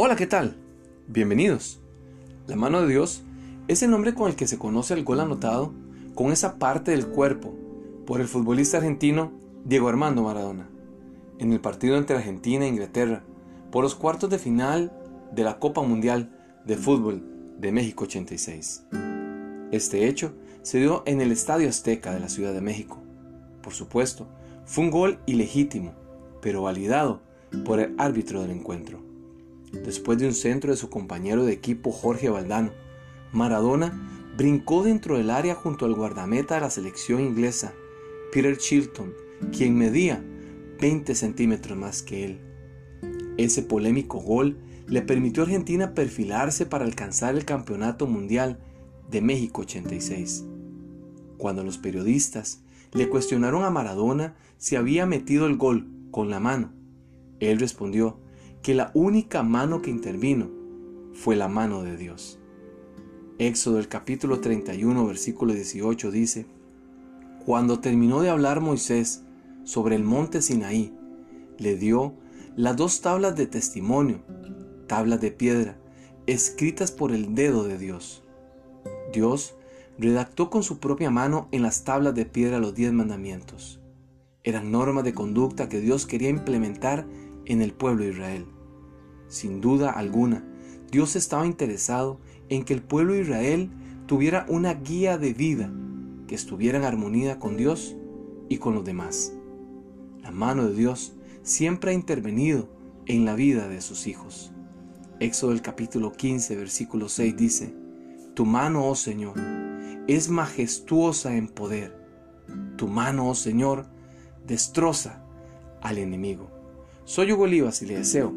Hola, ¿qué tal? Bienvenidos. La mano de Dios es el nombre con el que se conoce el gol anotado con esa parte del cuerpo por el futbolista argentino Diego Armando Maradona en el partido entre Argentina e Inglaterra por los cuartos de final de la Copa Mundial de Fútbol de México 86. Este hecho se dio en el Estadio Azteca de la Ciudad de México. Por supuesto, fue un gol ilegítimo, pero validado por el árbitro del encuentro. Después de un centro de su compañero de equipo Jorge Valdano, Maradona brincó dentro del área junto al guardameta de la selección inglesa, Peter Chilton, quien medía 20 centímetros más que él. Ese polémico gol le permitió a Argentina perfilarse para alcanzar el Campeonato Mundial de México 86. Cuando los periodistas le cuestionaron a Maradona si había metido el gol con la mano, él respondió que la única mano que intervino fue la mano de Dios. Éxodo el capítulo 31 versículo 18 dice, Cuando terminó de hablar Moisés sobre el monte Sinaí, le dio las dos tablas de testimonio, tablas de piedra, escritas por el dedo de Dios. Dios redactó con su propia mano en las tablas de piedra los diez mandamientos. Eran normas de conducta que Dios quería implementar en el pueblo de Israel. Sin duda alguna, Dios estaba interesado en que el pueblo de Israel tuviera una guía de vida que estuviera en armonía con Dios y con los demás. La mano de Dios siempre ha intervenido en la vida de sus hijos. Éxodo el capítulo 15, versículo 6 dice, Tu mano, oh Señor, es majestuosa en poder. Tu mano, oh Señor, destroza al enemigo. Soy Hugo Olivas y le deseo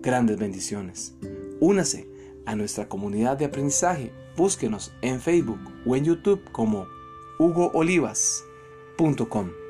grandes bendiciones. Únase a nuestra comunidad de aprendizaje. Búsquenos en Facebook o en YouTube como hugoolivas.com.